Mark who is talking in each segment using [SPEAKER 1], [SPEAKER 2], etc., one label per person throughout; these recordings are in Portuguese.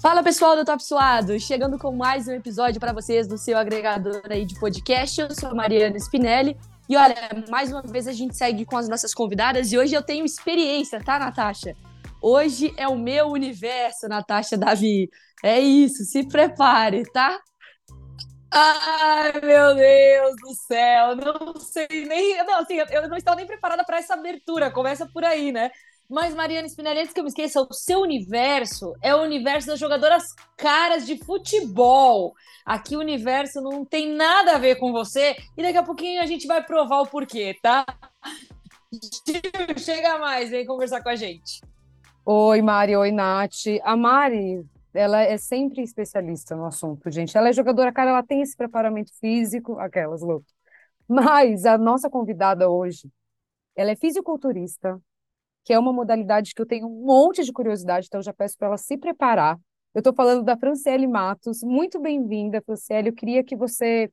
[SPEAKER 1] Fala pessoal do Top Suado, chegando com mais um episódio para vocês do seu agregador aí de podcast. Eu sou a Mariana Spinelli e olha, mais uma vez a gente segue com as nossas convidadas e hoje eu tenho experiência, tá, Natasha? Hoje é o meu universo, Natasha Davi. É isso, se prepare, tá? Ai, meu Deus do céu, não sei nem. Não, assim, eu não estava nem preparada para essa abertura. Começa por aí, né? Mas, Mariana Spinelli, antes que eu me esqueça, o seu universo é o universo das jogadoras caras de futebol. Aqui o universo não tem nada a ver com você e daqui a pouquinho a gente vai provar o porquê, tá? Chega mais, vem conversar com a gente.
[SPEAKER 2] Oi, Mari. Oi, Nath. A Mari, ela é sempre especialista no assunto, gente. Ela é jogadora cara, ela tem esse preparamento físico, aquelas loucas. Mas a nossa convidada hoje, ela é fisiculturista, que é uma modalidade que eu tenho um monte de curiosidade, então já peço para ela se preparar. Eu estou falando da Franciele Matos. Muito bem-vinda, Franciele. Eu queria que você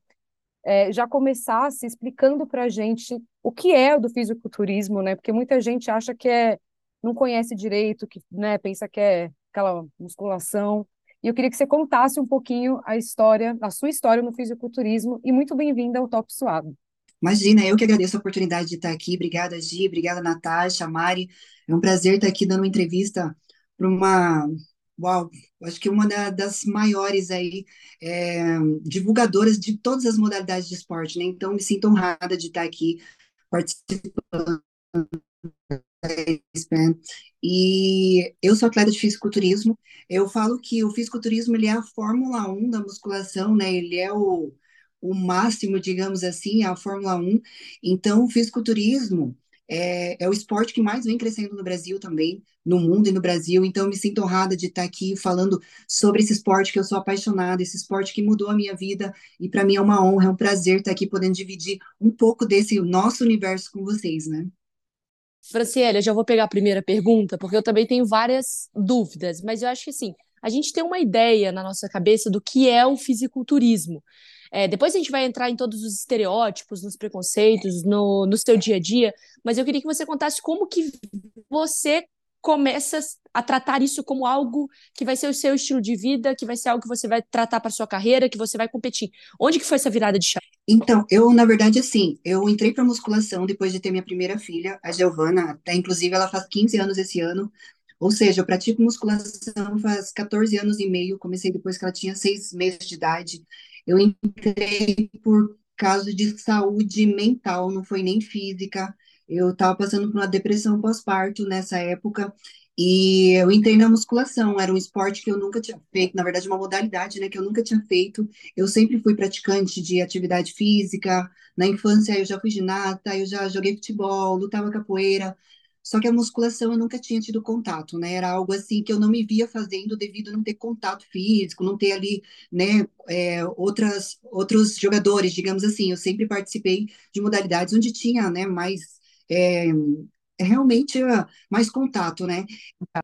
[SPEAKER 2] é, já começasse explicando para a gente o que é o do fisiculturismo, né? Porque muita gente acha que é, não conhece direito, que né, pensa que é aquela musculação. E eu queria que você contasse um pouquinho a história, a sua história no fisiculturismo. E muito bem-vinda ao Top Suado.
[SPEAKER 3] Imagina, eu que agradeço a oportunidade de estar aqui. Obrigada, Gi, obrigada, Natasha, Mari. É um prazer estar aqui dando uma entrevista para uma, uau, acho que uma da, das maiores aí é, divulgadoras de todas as modalidades de esporte, né? Então, me sinto honrada de estar aqui participando. E eu sou atleta de fisiculturismo. Eu falo que o fisiculturismo ele é a Fórmula 1 da musculação, né? Ele é o o máximo, digamos assim, é a Fórmula 1. Então, o fisiculturismo é, é o esporte que mais vem crescendo no Brasil também, no mundo e no Brasil. Então, me sinto honrada de estar aqui falando sobre esse esporte que eu sou apaixonada, esse esporte que mudou a minha vida. E para mim é uma honra, é um prazer estar aqui podendo dividir um pouco desse nosso universo com vocês, né?
[SPEAKER 1] Franciele, eu já vou pegar a primeira pergunta, porque eu também tenho várias dúvidas, mas eu acho que assim, a gente tem uma ideia na nossa cabeça do que é o fisiculturismo. É, depois a gente vai entrar em todos os estereótipos, nos preconceitos, no, no seu dia a dia, mas eu queria que você contasse como que você começa a tratar isso como algo que vai ser o seu estilo de vida, que vai ser algo que você vai tratar para sua carreira, que você vai competir. Onde que foi essa virada de chave?
[SPEAKER 3] Então, eu, na verdade, assim, eu entrei para musculação depois de ter minha primeira filha, a Giovana, até inclusive ela faz 15 anos esse ano, ou seja, eu pratico musculação faz 14 anos e meio, comecei depois que ela tinha seis meses de idade, eu entrei por causa de saúde mental, não foi nem física. Eu estava passando por uma depressão pós-parto nessa época e eu entrei na musculação. Era um esporte que eu nunca tinha feito, na verdade, uma modalidade, né, que eu nunca tinha feito. Eu sempre fui praticante de atividade física. Na infância, eu já fui ginasta, eu já joguei futebol, lutava capoeira. Só que a musculação eu nunca tinha tido contato, né? Era algo assim que eu não me via fazendo devido a não ter contato físico, não ter ali, né, é, outras, outros jogadores, digamos assim. Eu sempre participei de modalidades onde tinha, né, mais é, realmente mais contato, né?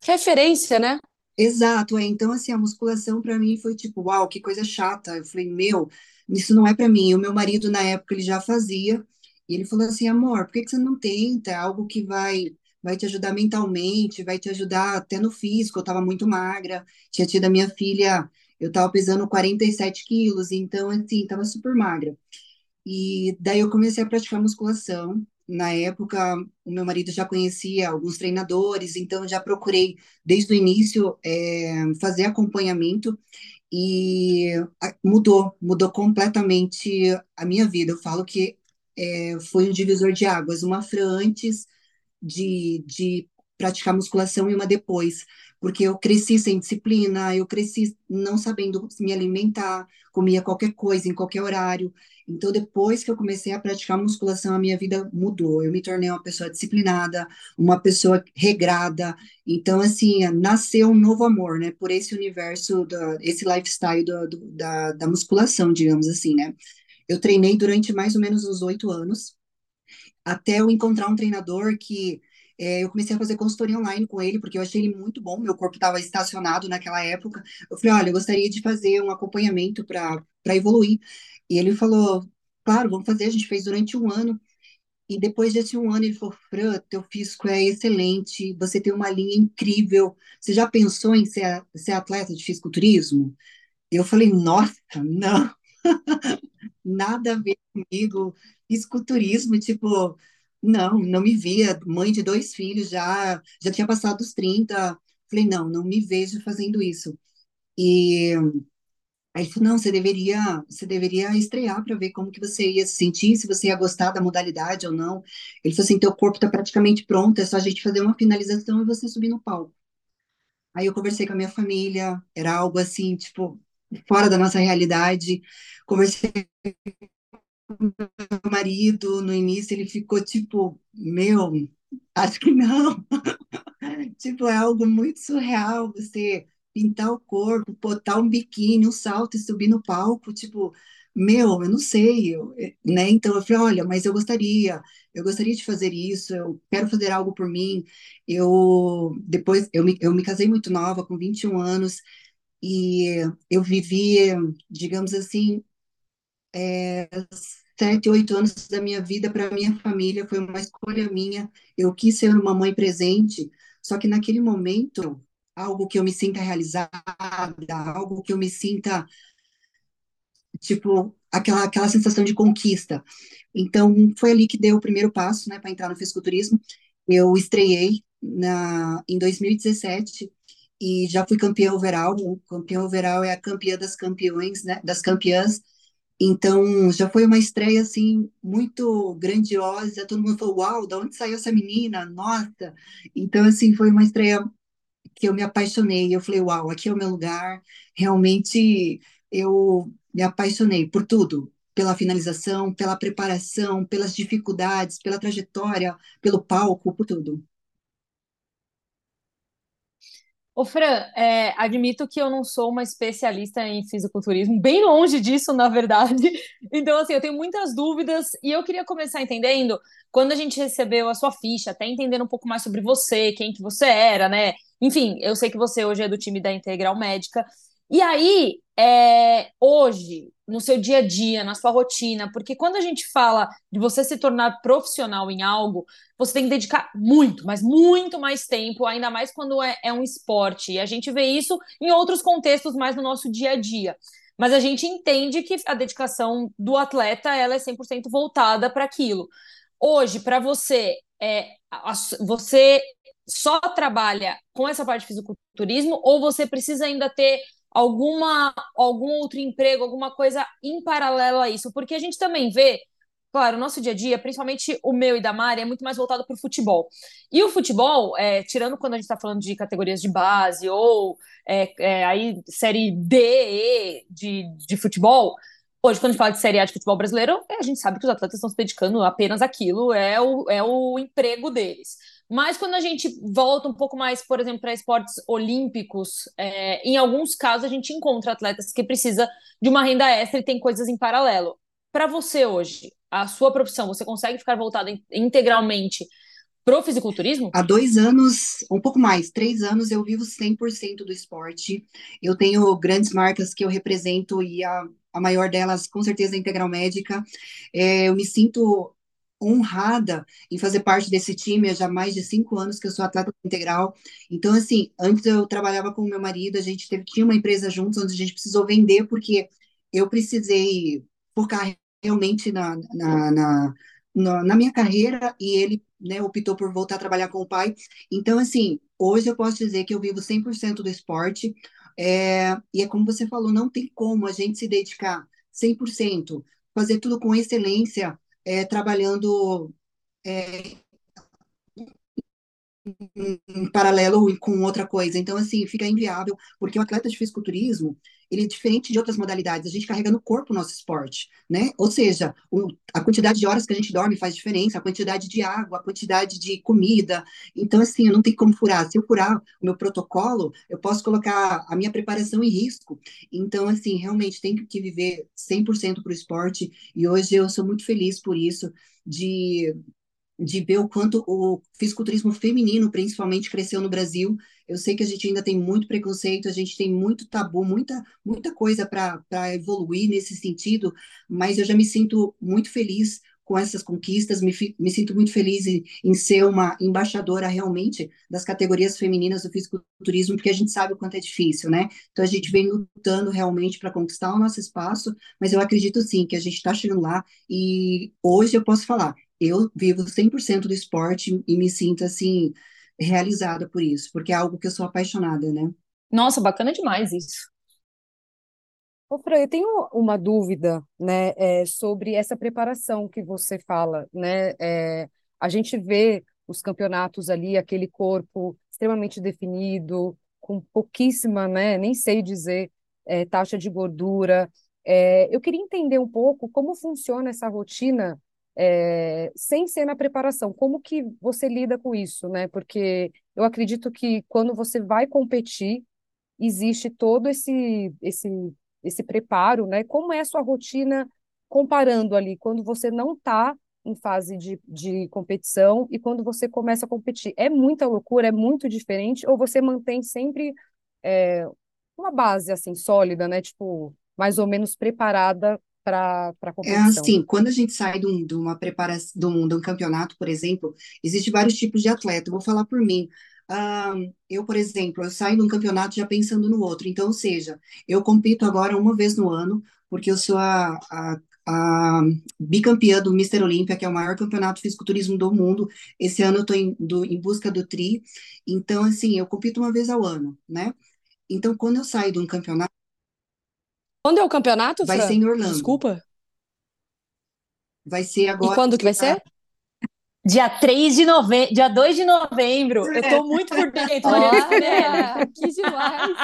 [SPEAKER 1] Referência, né?
[SPEAKER 3] Exato, é. Então, assim, a musculação para mim foi tipo, uau, que coisa chata. Eu falei, meu, isso não é para mim. O meu marido, na época, ele já fazia. E ele falou assim, amor, por que que você não tenta? É algo que vai vai te ajudar mentalmente, vai te ajudar até no físico. Eu estava muito magra, tinha tido a minha filha, eu estava pesando 47 quilos, então, assim, estava super magra. E daí eu comecei a praticar musculação. Na época, o meu marido já conhecia alguns treinadores, então já procurei, desde o início, é, fazer acompanhamento e mudou, mudou completamente a minha vida. Eu falo que é, foi um divisor de águas, uma Fran antes de, de praticar musculação e uma depois, porque eu cresci sem disciplina, eu cresci não sabendo me alimentar, comia qualquer coisa em qualquer horário. Então, depois que eu comecei a praticar musculação, a minha vida mudou. Eu me tornei uma pessoa disciplinada, uma pessoa regrada. Então, assim, nasceu um novo amor, né? Por esse universo, do, esse lifestyle do, do, da, da musculação, digamos assim, né? Eu treinei durante mais ou menos uns oito anos até eu encontrar um treinador que é, eu comecei a fazer consultoria online com ele, porque eu achei ele muito bom, meu corpo estava estacionado naquela época. Eu falei, olha, eu gostaria de fazer um acompanhamento para evoluir. E ele falou, claro, vamos fazer, a gente fez durante um ano. E depois desse um ano, ele falou: Fran, teu físico é excelente, você tem uma linha incrível. Você já pensou em ser, ser atleta de fisiculturismo? Eu falei: Nossa, não, nada a ver comigo. Fisiculturismo, tipo, não, não me via. Mãe de dois filhos, já, já tinha passado os 30. Falei: Não, não me vejo fazendo isso. E Aí ele falou, não, você deveria, você deveria estrear para ver como que você ia se sentir, se você ia gostar da modalidade ou não. Ele falou assim, teu corpo está praticamente pronto, é só a gente fazer uma finalização e você subir no palco. Aí eu conversei com a minha família, era algo assim, tipo, fora da nossa realidade. Conversei meu marido, no início ele ficou tipo, meu, acho que não. tipo, é algo muito surreal você pintar o corpo, botar um biquíni, um salto e subir no palco, tipo, meu, eu não sei, eu, eh, né? Então eu falei, olha, mas eu gostaria, eu gostaria de fazer isso, eu quero fazer algo por mim. Eu depois eu me, eu me casei muito nova, com 21 anos, e eu vivi, digamos assim, é, sete, oito anos da minha vida para minha família, foi uma escolha minha. Eu quis ser uma mãe presente, só que naquele momento algo que eu me sinta realizada, algo que eu me sinta, tipo, aquela, aquela sensação de conquista. Então, foi ali que deu o primeiro passo, né, para entrar no fisiculturismo. Eu estreiei na, em 2017 e já fui campeã overall. Campeã overall é a campeã das campeões, né, das campeãs. Então, já foi uma estreia, assim, muito grandiosa. Todo mundo falou, uau, de onde saiu essa menina? Nossa! Então, assim, foi uma estreia que eu me apaixonei. Eu falei, uau, aqui é o meu lugar. Realmente eu me apaixonei por tudo, pela finalização, pela preparação, pelas dificuldades, pela trajetória, pelo palco, por tudo.
[SPEAKER 4] Ô, Fran, é, admito que eu não sou uma especialista em fisiculturismo, bem longe disso, na verdade. Então, assim, eu tenho muitas dúvidas e eu queria começar entendendo, quando a gente recebeu a sua ficha, até entendendo um pouco mais sobre você, quem que você era, né? Enfim, eu sei que você hoje é do time da Integral Médica. E aí, é, hoje, no seu dia a dia, na sua rotina, porque quando a gente fala de você se tornar profissional em algo, você tem que dedicar muito, mas muito mais tempo, ainda mais quando é, é um esporte. E a gente vê isso em outros contextos mais no nosso dia a dia. Mas a gente entende que a dedicação do atleta ela é 100% voltada para aquilo. Hoje, para você, é, você só trabalha com essa parte de fisiculturismo ou você precisa ainda ter alguma algum outro emprego, alguma coisa em paralelo a isso? Porque a gente também vê, claro, o nosso dia a dia, principalmente o meu e da Mari, é muito mais voltado para o futebol. E o futebol, é, tirando quando a gente está falando de categorias de base ou é, é, aí série D, E de, de futebol, Hoje, quando a gente fala de Série A de futebol brasileiro, é, a gente sabe que os atletas estão se dedicando apenas àquilo, é o, é o emprego deles. Mas quando a gente volta um pouco mais, por exemplo, para esportes olímpicos, é, em alguns casos a gente encontra atletas que precisa de uma renda extra e tem coisas em paralelo. Para você hoje, a sua profissão, você consegue ficar voltada integralmente pro fisiculturismo?
[SPEAKER 3] Há dois anos, um pouco mais, três anos, eu vivo 100% do esporte. Eu tenho grandes marcas que eu represento e a, a maior delas, com certeza, é a Integral Médica. É, eu me sinto honrada em fazer parte desse time há já mais de cinco anos que eu sou atleta integral. Então, assim, antes eu trabalhava com meu marido, a gente teve, tinha uma empresa juntos, onde a gente precisou vender, porque eu precisei focar realmente na, na, na, na, na minha carreira e ele né, optou por voltar a trabalhar com o pai. Então, assim, hoje eu posso dizer que eu vivo 100% do esporte, é, e é como você falou, não tem como a gente se dedicar 100%, fazer tudo com excelência, é, trabalhando é, em paralelo com outra coisa. Então, assim, fica inviável, porque o atleta de fisiculturismo, ele é diferente de outras modalidades, a gente carrega no corpo o nosso esporte, né? Ou seja, o, a quantidade de horas que a gente dorme faz diferença, a quantidade de água, a quantidade de comida. Então, assim, eu não tenho como furar. Se eu furar o meu protocolo, eu posso colocar a minha preparação em risco. Então, assim, realmente tem que viver 100% para o esporte, e hoje eu sou muito feliz por isso, de de ver o quanto o fisiculturismo feminino, principalmente, cresceu no Brasil. Eu sei que a gente ainda tem muito preconceito, a gente tem muito tabu, muita, muita coisa para evoluir nesse sentido, mas eu já me sinto muito feliz com essas conquistas, me, me sinto muito feliz em, em, ser uma embaixadora realmente das categorias femininas do fisiculturismo, porque a gente sabe o quanto é difícil, né? Então a gente vem lutando realmente para conquistar o nosso espaço, mas eu acredito sim que a gente está chegando lá e hoje eu posso falar, eu vivo 100% do esporte e me sinto assim realizada por isso, porque é algo que eu sou apaixonada, né?
[SPEAKER 1] Nossa, bacana demais isso.
[SPEAKER 2] Ô, Fran, eu tenho uma dúvida, né, é, sobre essa preparação que você fala, né? É, a gente vê os campeonatos ali, aquele corpo extremamente definido, com pouquíssima, né, nem sei dizer, é, taxa de gordura. É, eu queria entender um pouco como funciona essa rotina é, sem ser na preparação. Como que você lida com isso, né? Porque eu acredito que quando você vai competir, existe todo esse, esse esse preparo, né? Como é a sua rotina comparando ali quando você não está em fase de, de competição e quando você começa a competir? É muita loucura, é muito diferente, ou você mantém sempre é, uma base assim sólida, né? Tipo, mais ou menos preparada para a
[SPEAKER 3] É
[SPEAKER 2] competição?
[SPEAKER 3] assim, quando a gente sai de, um- de uma preparação, de um, de um campeonato, por exemplo, existe vários tipos de atleta. Eu vou falar por mim. Ah, eu, por exemplo, eu saio de um campeonato já pensando no outro. Então, ou seja, eu compito agora uma vez no ano, porque eu sou a, a, a bicampeã do Mister Olímpia, que é o maior campeonato de fisiculturismo do mundo. Esse ano eu estou em, do- em busca do tri. Então, assim, eu compito uma vez ao ano, né? Então, quando eu saio de um campeonato,
[SPEAKER 1] Quando é o campeonato,
[SPEAKER 3] vai ser
[SPEAKER 1] Fran?
[SPEAKER 3] em Orlando.
[SPEAKER 1] Desculpa.
[SPEAKER 3] Vai ser
[SPEAKER 1] E
[SPEAKER 3] agora,
[SPEAKER 1] quando que vai ser?
[SPEAKER 4] Dia 3 de novembro, dia 2 de novembro. Eu tô muito por dentro.
[SPEAKER 1] Olha, que demais.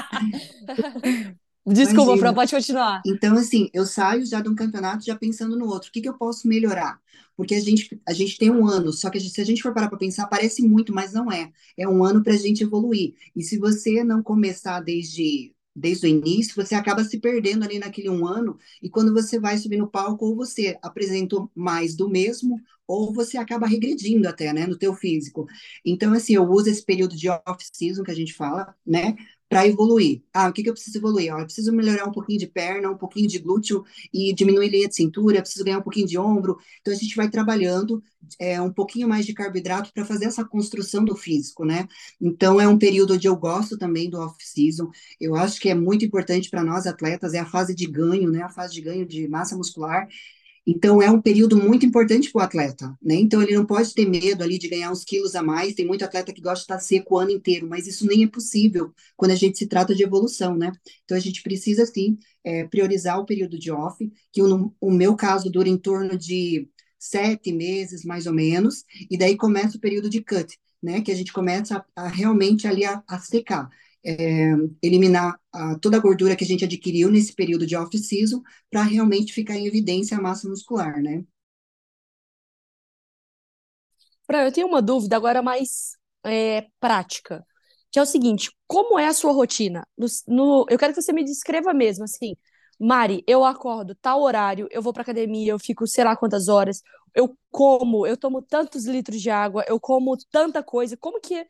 [SPEAKER 1] Desculpa, Fran, pode continuar.
[SPEAKER 3] Então, assim, eu saio já de um campeonato já pensando no outro. O que que eu posso melhorar? Porque a gente, a gente tem um ano, só que a gente- se a gente for parar para pensar, parece muito, mas não é. É um ano para a gente evoluir. E se você não começar desde, desde o início, você acaba se perdendo ali naquele um ano. E quando você vai subir no palco, ou você apresentou mais do mesmo, ou você acaba regredindo até, né, no teu físico. Então, assim, eu uso esse período de off-season que a gente fala, né, para evoluir. Ah, o que que eu preciso evoluir? Ó, eu preciso melhorar um pouquinho de perna, um pouquinho de glúteo e diminuir linha de cintura, preciso ganhar um pouquinho de ombro. Então, a gente vai trabalhando é, um pouquinho mais de carboidrato para fazer essa construção do físico, né? Então, é um período onde eu gosto também do off-season. Eu acho que é muito importante para nós atletas, é a fase de ganho, né? A fase de ganho de massa muscular. Então, é um período muito importante para o atleta, né? Então, ele não pode ter medo ali de ganhar uns quilos a mais. Tem muito atleta que gosta de estar seco o ano inteiro, mas isso nem é possível quando a gente se trata de evolução, né? Então, a gente precisa, sim, é, priorizar o período de off, que no, o meu caso dura em torno de sete meses, mais ou menos, e daí começa o período de cut, né? Que a gente começa a, a realmente ali a, a secar. É, eliminar a, toda a gordura que a gente adquiriu nesse período de off-season para realmente ficar em evidência a massa muscular, né?
[SPEAKER 1] Fran, eu tenho uma dúvida agora mais é, prática, que é o seguinte: como é a sua rotina? No, no- eu quero que você me descreva mesmo, assim, Mari, eu acordo tal horário, eu vou pra academia, eu fico sei lá quantas horas, eu como, eu tomo tantos litros de água, eu como tanta coisa. Como que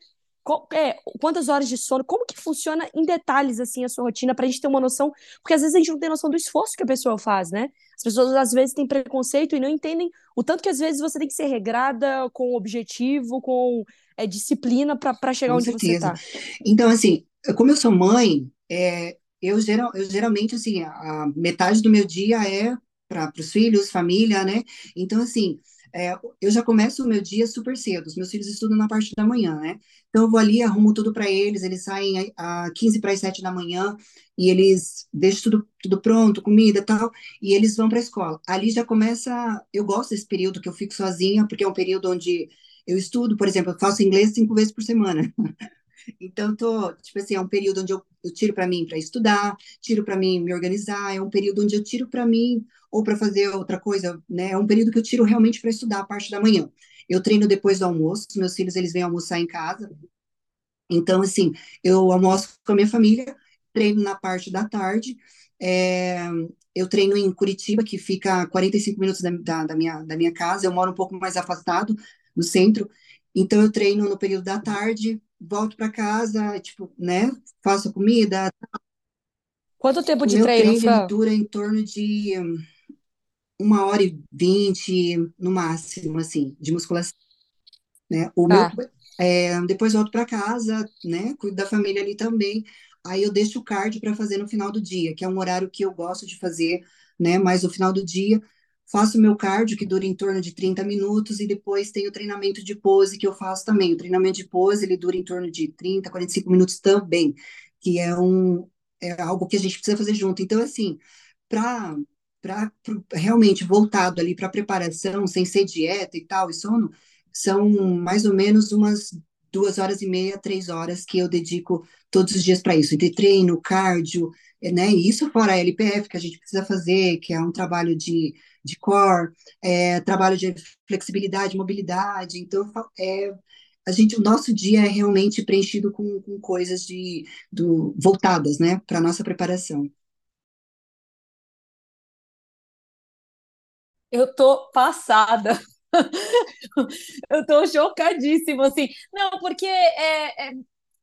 [SPEAKER 1] é, quantas horas de sono? Como que funciona em detalhes assim a sua rotina pra gente ter uma noção? Porque às vezes a gente não tem noção do esforço que a pessoa faz, né? As pessoas às vezes têm preconceito e não entendem o tanto que às vezes você tem que ser regrada, com objetivo, com é, disciplina para para chegar
[SPEAKER 3] Com
[SPEAKER 1] onde você
[SPEAKER 3] certeza.
[SPEAKER 1] tá.
[SPEAKER 3] Então, assim, como eu sou mãe, é, eu, geral, eu geralmente, assim, a, a metade do meu dia é para os filhos, família, né? Então, assim, é, eu já começo o meu dia super cedo. Os meus filhos estudam na parte da manhã, né? Então, eu vou ali, arrumo tudo para eles, eles saem a, a 15 para as 7 da manhã e eles deixam tudo, tudo pronto, comida tal, e eles vão para a escola. Ali já começa. Eu gosto desse período que eu fico sozinha, porque é um período onde eu estudo, por exemplo, eu faço inglês cinco vezes por semana. Então, tô, tipo assim, é um período onde eu, eu tiro para mim para estudar, tiro para mim me organizar, é um período onde eu tiro para mim ou para fazer outra coisa, né? É um período que eu tiro realmente para estudar a parte da manhã. Eu treino depois do almoço, meus filhos eles vêm almoçar em casa. Então, assim, eu almoço com a minha família, treino na parte da tarde. é, eu treino em Curitiba, que fica a 45 minutos da, da, da minha, da minha casa. Eu moro um pouco mais afastado no centro. Então, eu treino no período da tarde, volto para casa, tipo, né? Faço comida.
[SPEAKER 1] Quanto tempo de
[SPEAKER 3] meu
[SPEAKER 1] treino,
[SPEAKER 3] treino,
[SPEAKER 1] Fran?
[SPEAKER 3] dura em torno de uma hora e vinte, no máximo, assim, de musculação, né? O
[SPEAKER 2] Tá.
[SPEAKER 3] meu, é, depois volto para casa, né? Cuido da família ali também. Aí eu deixo o cardio para fazer no final do dia, que é um horário que eu gosto de fazer, né? Mas no final do dia faço meu cardio, que dura em torno de 30 minutos, e depois tem o treinamento de pose que eu faço também. O treinamento de pose, ele dura em torno de 30, 45 minutos também, que é um é algo que a gente precisa fazer junto. Então, assim, para para realmente voltado ali para preparação, sem ser dieta e tal, e sono, são mais ou menos umas duas horas e meia, três horas que eu dedico todos os dias para isso, entre treino, cardio, né? Isso fora a LPF que a gente precisa fazer, que é um trabalho de, de core, é, trabalho de flexibilidade, mobilidade. Então, é, a gente, o nosso dia é realmente preenchido com, com coisas de, do, voltadas, né, para a nossa preparação.
[SPEAKER 4] Eu tô passada. Eu tô chocadíssima, assim. Não, porque é,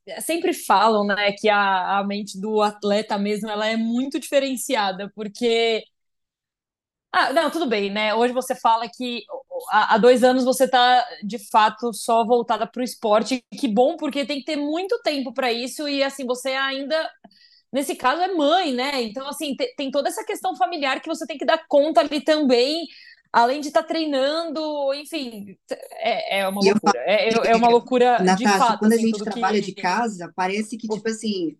[SPEAKER 4] é, sempre falam, né, que a, a mente do atleta mesmo, ela é muito diferenciada, porque... Ah, não, tudo bem, né? Hoje você fala que há, dois anos você tá, de fato, só voltada para o esporte. Que bom, porque tem que ter muito tempo para isso e, assim, você ainda nesse caso é mãe, né? Então, assim, tem toda essa questão familiar que você tem que dar conta ali também, além de estar tá treinando, enfim, é, é uma
[SPEAKER 3] E eu
[SPEAKER 4] loucura. É, é uma loucura de
[SPEAKER 3] Natasha,
[SPEAKER 4] fato,
[SPEAKER 3] quando a
[SPEAKER 4] assim,
[SPEAKER 3] gente
[SPEAKER 4] tudo
[SPEAKER 3] trabalha de
[SPEAKER 4] que.
[SPEAKER 3] casa, parece que, tipo assim,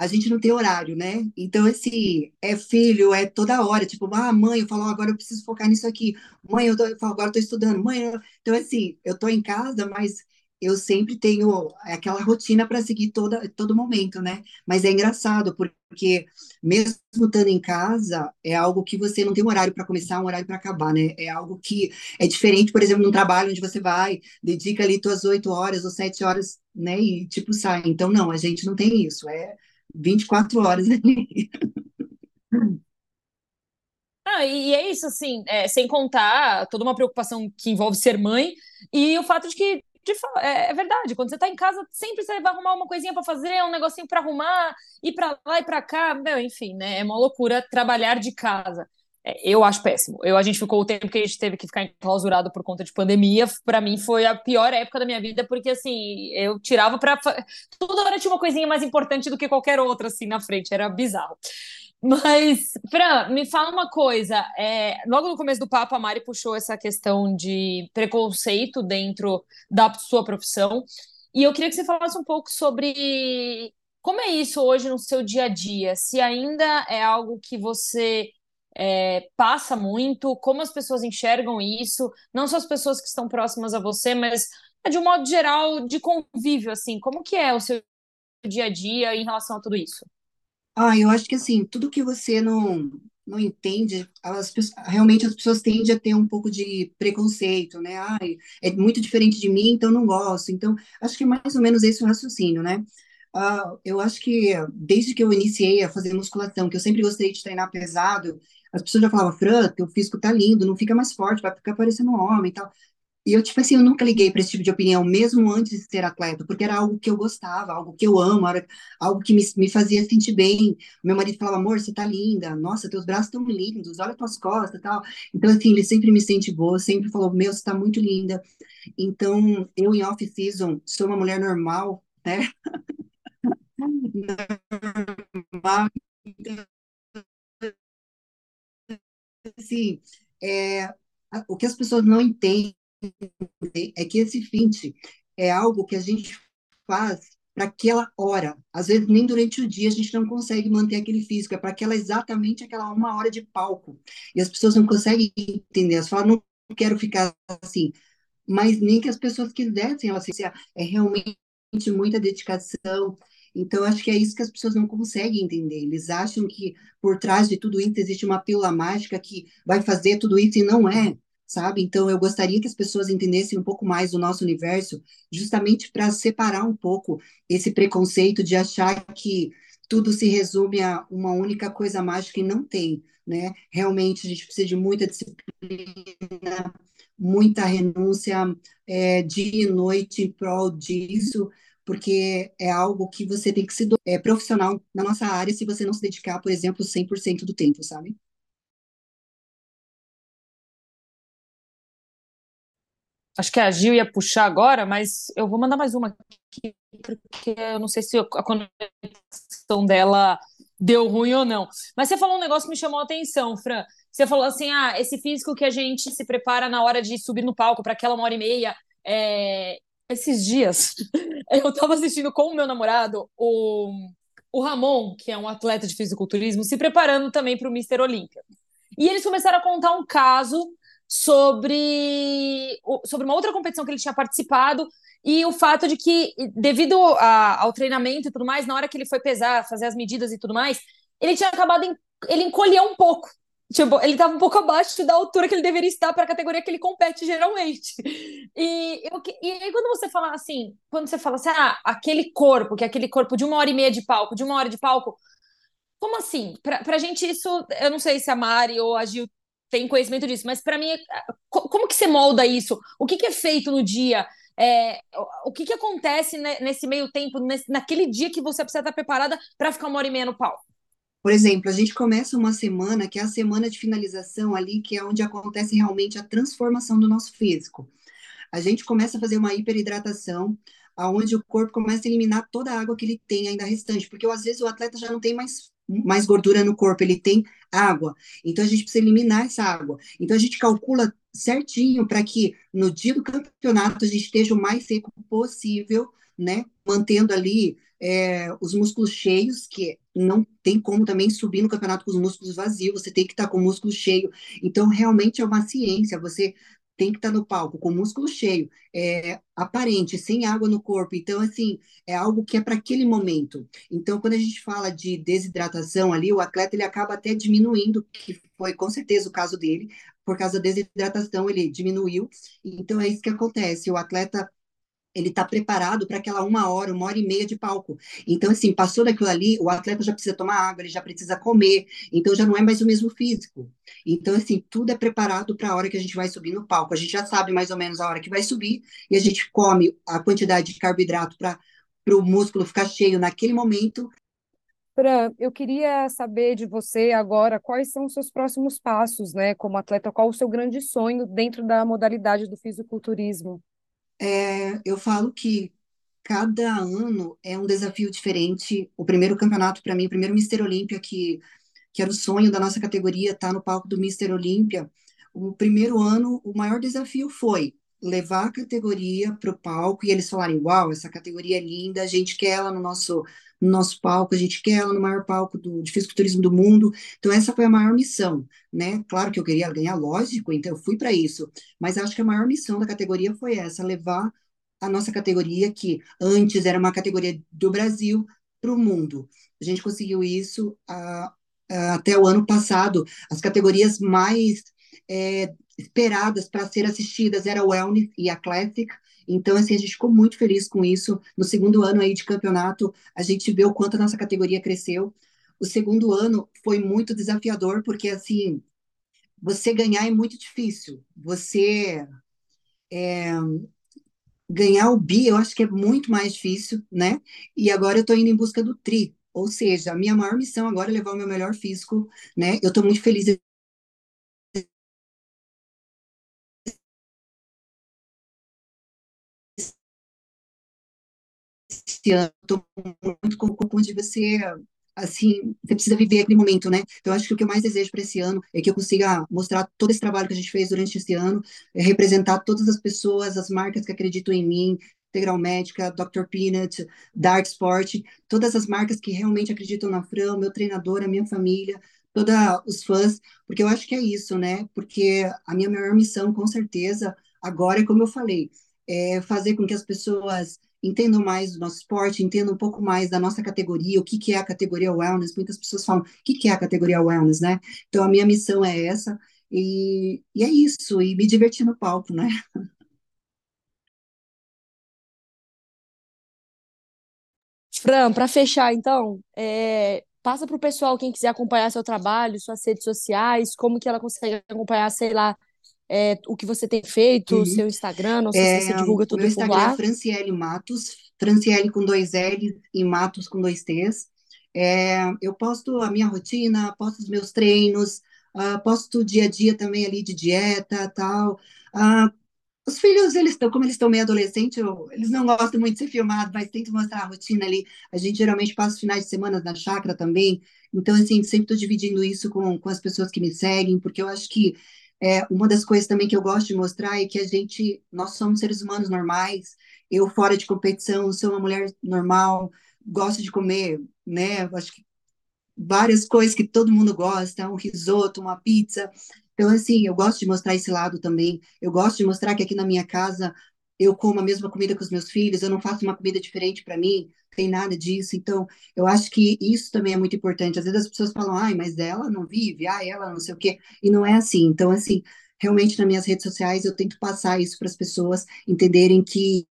[SPEAKER 3] a gente não tem horário, né? Então, assim, é filho, é toda hora. Tipo, ah, mãe, eu falo, "Ah, agora eu preciso focar nisso aqui. Mãe, eu, tô, eu falo, agora eu tô estudando. Mãe, eu... então, assim, eu tô em casa, mas eu sempre tenho aquela rotina para seguir toda, todo momento, né? Mas é engraçado, porque mesmo estando em casa, é algo que você não tem um horário para começar, um horário para acabar, né? É algo que é diferente, por exemplo, num trabalho onde você vai, dedica ali tuas oito horas ou sete horas, né? E tipo sai. Então, não, a gente não tem isso, é 24 horas ali.
[SPEAKER 4] Ah, e é isso, assim, é, sem contar toda uma preocupação que envolve ser mãe e o fato de que de, é, é, verdade, quando você tá em casa, sempre você vai arrumar uma coisinha para fazer, um negocinho para arrumar, ir para lá e para cá, meu, enfim, né? É uma loucura trabalhar de casa. É, eu acho péssimo. Eu, a gente ficou o tempo que a gente teve que ficar enclausurado por conta de pandemia. Para mim foi a pior época da minha vida, porque assim, eu tirava para. Toda hora tinha uma coisinha mais importante do que qualquer outra, assim, na frente. Era bizarro. Mas, Fran, me fala uma coisa. É, logo no começo do papo, a Mari puxou essa questão de preconceito dentro da sua profissão. E eu queria que você falasse um pouco sobre como é isso hoje no seu dia a dia. Se ainda é algo que você é, passa muito, como as pessoas enxergam isso, não só as pessoas que estão próximas a você, mas de um modo geral de convívio, assim, como que é o seu dia a dia em relação a tudo isso?
[SPEAKER 3] Ah, eu acho que assim, tudo que você não, não entende, as, realmente as pessoas tendem a ter um pouco de preconceito, né? Ai, é muito diferente de mim, então não gosto. Então, acho que é mais ou menos esse o raciocínio, né? Ah, eu acho que desde que eu iniciei a fazer musculação, que eu sempre gostei de treinar pesado, as pessoas já falavam, Fran, teu físico tá lindo, não fica mais forte, vai ficar parecendo um homem e tal. E eu, tipo assim, eu nunca liguei para esse tipo de opinião, mesmo antes de ser atleta, porque era algo que eu gostava, algo que eu amo, algo que me, me fazia sentir bem. Meu marido falava, amor, você tá linda, nossa, teus braços estão lindos, olha tuas costas e tal. Então, assim, ele sempre me incentivou, sempre falou, meu, você tá muito linda. Então, eu em off-season sou uma mulher normal, né? normal. Assim, é, o que as pessoas não entendem é que esse fint é algo que a gente faz para aquela hora. Às vezes, nem durante o dia a gente não consegue manter aquele físico, é para aquela exatamente aquela uma hora de palco. E as pessoas não conseguem entender, elas falam, não quero ficar assim. Mas nem que as pessoas quisessem, elas assim, é realmente muita dedicação. Então, acho que é isso que as pessoas não conseguem entender. Eles acham que por trás de tudo isso existe uma pílula mágica que vai fazer tudo isso e não é sabe? Então, eu gostaria que as pessoas entendessem um pouco mais do nosso universo, justamente para separar um pouco esse preconceito de achar que tudo se resume a uma única coisa mágica e não tem, né? Realmente, a gente precisa de muita disciplina, muita renúncia, é, dia e noite em prol disso, porque é algo que você tem que ser é, profissional na nossa área se você não se dedicar, por exemplo, 100% do tempo, sabe?
[SPEAKER 4] Acho que a Gil ia puxar agora, mas eu vou mandar mais uma aqui, porque eu não sei se a conexão dela deu ruim ou não. Mas você falou um negócio que me chamou a atenção, Fran. Você falou assim: ah, esse físico que a gente se prepara na hora de subir no palco para aquela uma hora e meia, é, esses dias, eu estava assistindo com o meu namorado o, o Ramon, que é um atleta de fisiculturismo, se preparando também para o Mister Olímpia. E eles começaram a contar um caso sobre, sobre uma outra competição que ele tinha participado e o fato de que, devido a, ao treinamento e tudo mais, na hora que ele foi pesar, fazer as medidas e tudo mais, ele tinha acabado, ele encolheu um pouco. Tipo, ele estava um pouco abaixo da altura que ele deveria estar para a categoria que ele compete geralmente. E, eu, e aí, quando você fala assim, quando você fala assim, ah, aquele corpo, que é aquele corpo de uma hora e meia de palco, de uma hora de palco, como assim? Para a gente, isso, eu não sei se a Mari ou a Gil tem conhecimento disso, mas para mim, como que você molda isso? O que, que é feito no dia? É, o que, que acontece nesse meio tempo, nesse, naquele dia que você precisa estar preparada para ficar uma hora e meia no palco?
[SPEAKER 3] Por exemplo, a gente começa uma semana, que é a semana de finalização ali, que é onde acontece realmente a transformação do nosso físico. A gente começa a fazer uma hiperidratação, aonde o corpo começa a eliminar toda a água que ele tem ainda restante, porque às vezes o atleta já não tem mais mais gordura no corpo, ele tem água. Então a gente precisa eliminar essa água. Então a gente calcula certinho para que no dia do campeonato a gente esteja o mais seco possível, né? Mantendo ali é, os músculos cheios, que não tem como também subir no campeonato com os músculos vazios, você tem que estar com o músculo cheio. Então, realmente é uma ciência, você tem que estar no palco com o músculo cheio, é, aparente, sem água no corpo. Então, assim, é algo que é para aquele momento. Então, quando a gente fala de desidratação ali, o atleta ele acaba até diminuindo, que foi com certeza o caso dele, por causa da desidratação, ele diminuiu. Então, é isso que acontece. O atleta ele está preparado para aquela uma hora, uma hora e meia de palco. Então, assim, passou daquilo ali, o atleta já precisa tomar água, ele já precisa comer, então já não é mais o mesmo físico. Então, assim, tudo é preparado para a hora que a gente vai subir no palco. A gente já sabe mais ou menos a hora que vai subir e a gente come a quantidade de carboidrato para o músculo ficar cheio naquele momento.
[SPEAKER 2] Fran, eu queria saber de você agora quais são os seus próximos passos, né, como atleta, qual o seu grande sonho dentro da modalidade do fisiculturismo?
[SPEAKER 3] É, eu falo que cada ano é um desafio diferente. O primeiro campeonato, para mim, o primeiro Mister Olímpia, que, que era o sonho da nossa categoria, estar tá no palco do Mister Olímpia. O primeiro ano, o maior desafio foi levar a categoria para o palco e eles falarem: Uau, essa categoria é linda, a gente quer ela no nosso no nosso palco, a gente quer ela no maior palco do, de fisiculturismo do mundo. Então, essa foi a maior missão, né? Claro que eu queria ganhar, lógico, então eu fui para isso, mas acho que a maior missão da categoria foi essa, levar a nossa categoria, que antes era uma categoria do Brasil, para o mundo. A gente conseguiu isso a, a, até o ano passado. As categorias mais é, esperadas para ser assistidas era o Wellness e a Classic, então, assim, a gente ficou muito feliz com isso. No segundo ano aí de campeonato, a gente vê o quanto a nossa categoria cresceu. O segundo ano foi muito desafiador, porque, assim, você ganhar é muito difícil. Você é, ganhar o bi, eu acho que é muito mais difícil, né? E agora eu estou indo em busca do tri. Ou seja, a minha maior missão agora é levar o meu melhor físico, né? Eu estou muito feliz ano, estou muito com o onde você assim, você precisa viver aquele momento, né? Então, acho que o que eu mais desejo para esse ano é que eu consiga mostrar todo esse trabalho que a gente fez durante esse ano, é representar todas as pessoas, as marcas que acreditam em mim, Integral Médica, Dr. Peanut, Dark Sport, todas as marcas que realmente acreditam na Fran, meu treinador, a minha família, todos os fãs, porque eu acho que é isso, né? Porque a minha maior missão, com certeza, agora é como eu falei, é fazer com que as pessoas entendam mais do nosso esporte, entendam um pouco mais da nossa categoria, o que, que é a categoria wellness. Muitas pessoas falam, o que, que é a categoria wellness, né? Então, a minha missão é essa, e, e é isso, e me divertir no palco, né?
[SPEAKER 1] Fran, para fechar, então, é, passa para o pessoal, quem quiser acompanhar seu trabalho, suas redes sociais, como que ela consegue acompanhar, sei lá, é, o que você tem feito, uhum. seu Instagram, não sei é, se você divulga tudo
[SPEAKER 3] meu Instagram
[SPEAKER 1] lá.
[SPEAKER 3] é Franciele Matos, Franciele com dois L e Matos com dois T's. É, eu posto a minha rotina, posto os meus treinos, uh, posto o dia a dia também ali de dieta tal. Uh, Os filhos, eles estão, como eles estão meio adolescentes, eles não gostam muito de ser filmados, mas tento mostrar a rotina ali. A gente geralmente passa os finais de semana na chácara também. Então, assim, sempre estou dividindo isso com, com as pessoas que me seguem, porque eu acho que é, uma das coisas também que eu gosto de mostrar é que a gente, nós somos seres humanos normais. Eu, fora de competição, sou uma mulher normal, gosto de comer, né? Acho que várias coisas que todo mundo gosta, um risoto, uma pizza. Então, assim, eu gosto de mostrar esse lado também. Eu gosto de mostrar que aqui na minha casa eu como a mesma comida com os meus filhos, eu não faço uma comida diferente para mim, tem nada disso. Então, eu acho que isso também é muito importante. Às vezes as pessoas falam, ai, mas ela não vive, ai, ela não sei o quê. E não é assim. Então, assim, realmente nas minhas redes sociais eu tento passar isso para as pessoas entenderem que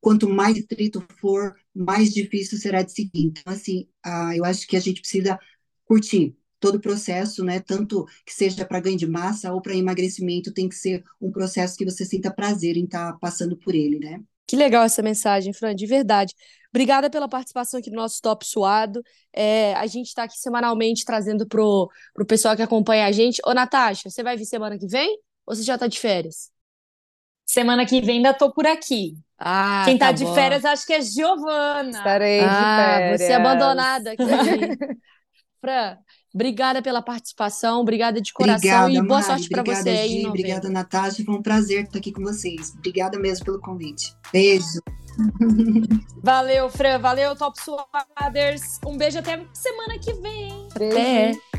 [SPEAKER 3] quanto mais estrito for, mais difícil será de seguir. Então, assim, ah, eu acho que a gente precisa curtir todo o processo, né? Tanto que seja para ganho de massa ou para emagrecimento, tem que ser um processo que você sinta prazer em estar tá passando por ele, né?
[SPEAKER 1] Que legal essa mensagem, Fran, de verdade. Obrigada pela participação aqui no nosso Top Suado. É, a gente está aqui semanalmente trazendo pro, pro pessoal que acompanha a gente. Ô, Natasha, você vai vir semana que vem? Ou você já está de férias?
[SPEAKER 4] Semana que vem ainda tô por aqui.
[SPEAKER 1] Ah,
[SPEAKER 4] Quem tá,
[SPEAKER 1] tá
[SPEAKER 4] de
[SPEAKER 1] bom.
[SPEAKER 4] férias acho que é Giovana.
[SPEAKER 2] Estarei de
[SPEAKER 1] Ah,
[SPEAKER 2] férias.
[SPEAKER 1] você é abandonada aqui. Fran, obrigada pela participação, obrigada de coração
[SPEAKER 3] Obrigada,
[SPEAKER 1] e boa
[SPEAKER 3] Mari.
[SPEAKER 1] sorte para
[SPEAKER 3] Obrigada,
[SPEAKER 1] você aí.
[SPEAKER 3] Obrigada, Natasha. Foi um prazer estar aqui com vocês. Obrigada mesmo pelo convite. Beijo.
[SPEAKER 4] Valeu, Fran. Valeu, Top Suaders. Um beijo até semana que vem.
[SPEAKER 2] Beijo.
[SPEAKER 1] Até.